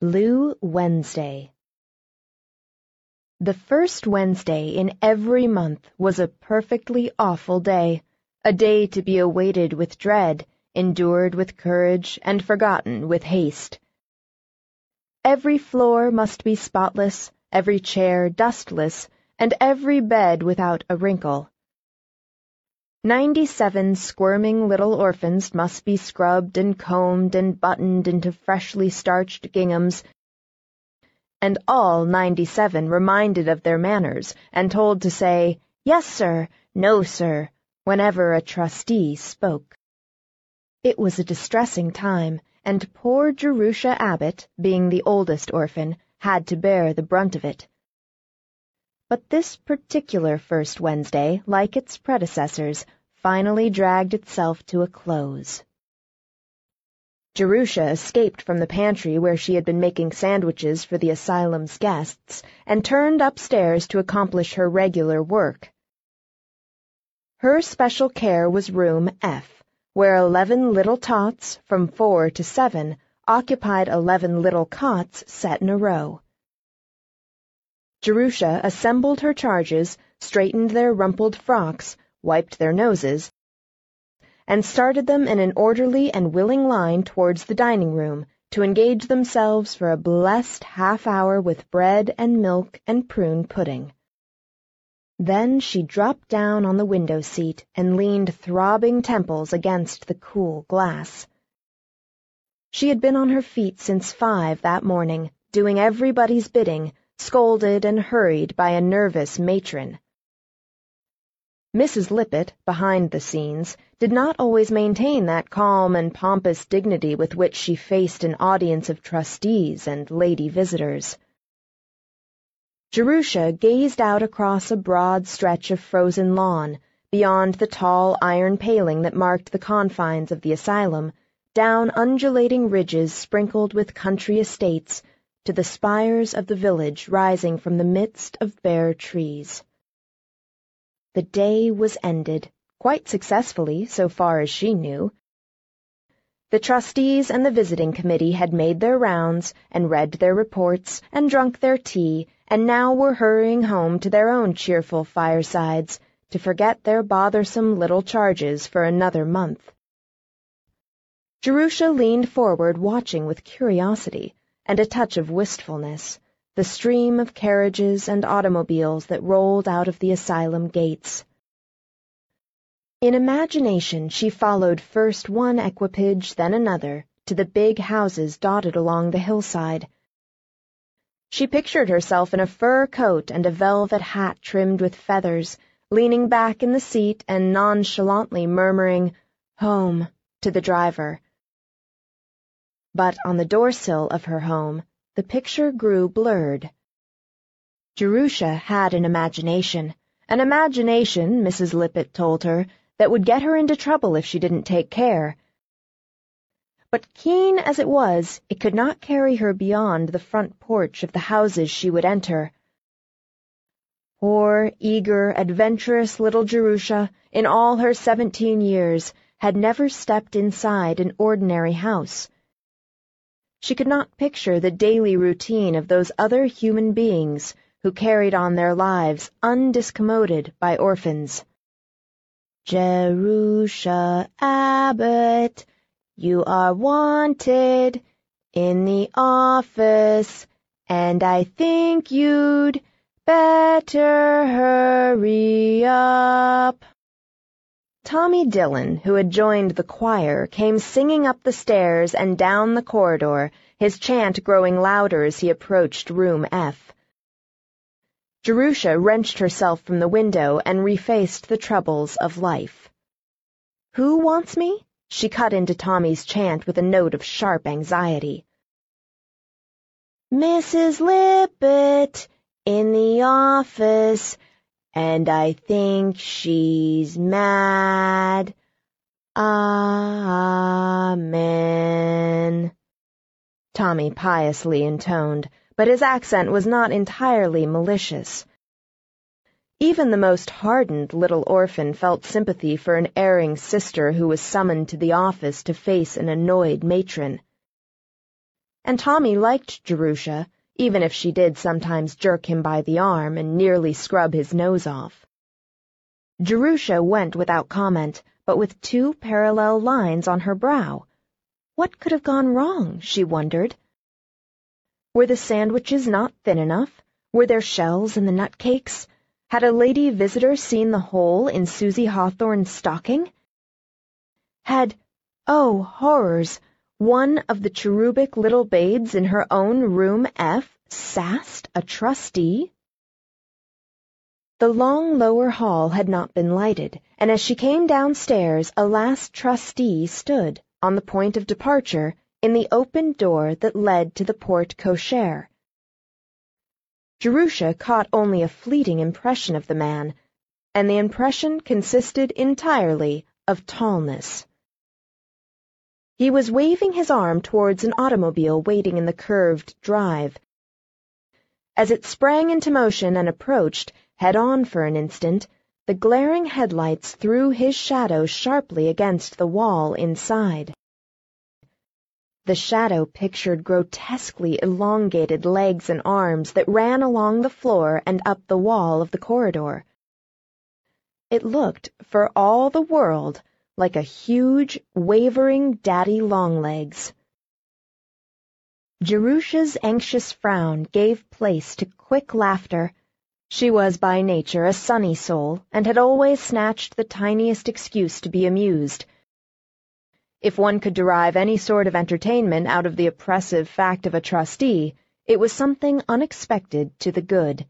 Blue Wednesday The first Wednesday in every month was a perfectly awful day, a day to be awaited with dread, endured with courage, and forgotten with haste. Every floor must be spotless, every chair dustless, and every bed without a wrinkle. Ninety-seven squirming little orphans must be scrubbed and combed and buttoned into freshly starched ginghams, and all ninety-seven reminded of their manners and told to say, Yes, sir, No, sir, whenever a trustee spoke. It was a distressing time, and poor Jerusha Abbott, being the oldest orphan, had to bear the brunt of it. But this particular first Wednesday, like its predecessors, finally dragged itself to a close. Jerusha escaped from the pantry where she had been making sandwiches for the asylum's guests and turned upstairs to accomplish her regular work. Her special care was room F, where eleven little tots, from four to seven, occupied eleven little cots set in a row. Jerusha assembled her charges, straightened their rumpled frocks, wiped their noses, and started them in an orderly and willing line towards the dining room to engage themselves for a blessed half hour with bread and milk and prune pudding. Then she dropped down on the window seat and leaned throbbing temples against the cool glass. She had been on her feet since five that morning, doing everybody's bidding, scolded and hurried by a nervous matron. Mrs. Lippett, behind the scenes, did not always maintain that calm and pompous dignity with which she faced an audience of trustees and lady visitors. Jerusha gazed out across a broad stretch of frozen lawn, beyond the tall iron paling that marked the confines of the asylum, down undulating ridges sprinkled with country estates, to the spires of the village rising from the midst of bare trees. The day was ended, quite successfully so far as she knew. The trustees and the visiting committee had made their rounds and read their reports and drunk their tea and now were hurrying home to their own cheerful firesides to forget their bothersome little charges for another month. Jerusha leaned forward watching with curiosity and a touch of wistfulness, the stream of carriages and automobiles that rolled out of the asylum gates. In imagination she followed first one equipage, then another, to the big houses dotted along the hillside. She pictured herself in a fur coat and a velvet hat trimmed with feathers, leaning back in the seat and nonchalantly murmuring, Home, to the driver but on the doorsill of her home, the picture grew blurred. Jerusha had an imagination, an imagination, Mrs. Lippett told her, that would get her into trouble if she didn't take care. But keen as it was, it could not carry her beyond the front porch of the houses she would enter. Poor, eager, adventurous little Jerusha, in all her seventeen years, had never stepped inside an ordinary house she could not picture the daily routine of those other human beings who carried on their lives undiscommoded by orphans. Jerusha Abbott, you are wanted in the office, and I think you'd better hurry up. Tommy Dillon, who had joined the choir, came singing up the stairs and down the corridor, his chant growing louder as he approached room F. Jerusha wrenched herself from the window and refaced the troubles of life. Who wants me? She cut into Tommy's chant with a note of sharp anxiety. Mrs. Lippett, in the office, and I think she's mad. Amen. Tommy piously intoned, but his accent was not entirely malicious. Even the most hardened little orphan felt sympathy for an erring sister who was summoned to the office to face an annoyed matron. and Tommy liked Jerusha, even if she did sometimes jerk him by the arm and nearly scrub his nose off. Jerusha went without comment, but with two parallel lines on her brow. What could have gone wrong, she wondered. Were the sandwiches not thin enough? Were there shells in the nut cakes? Had a lady visitor seen the hole in Susie Hawthorne's stocking? Had, oh, horrors, one of the cherubic little babes in her own room F sassed a trustee? The long lower hall had not been lighted, and as she came downstairs a last trustee stood, on the point of departure, in the open door that led to the porte cochere. Jerusha caught only a fleeting impression of the man, and the impression consisted entirely of tallness. He was waving his arm towards an automobile waiting in the curved drive. As it sprang into motion and approached, head-on for an instant, the glaring headlights threw his shadow sharply against the wall inside. The shadow pictured grotesquely elongated legs and arms that ran along the floor and up the wall of the corridor. It looked, for all the world, like a huge, wavering daddy longlegs. Jerusha's anxious frown gave place to quick laughter. She was by nature a sunny soul, and had always snatched the tiniest excuse to be amused. If one could derive any sort of entertainment out of the oppressive fact of a trustee, it was something unexpected to the good.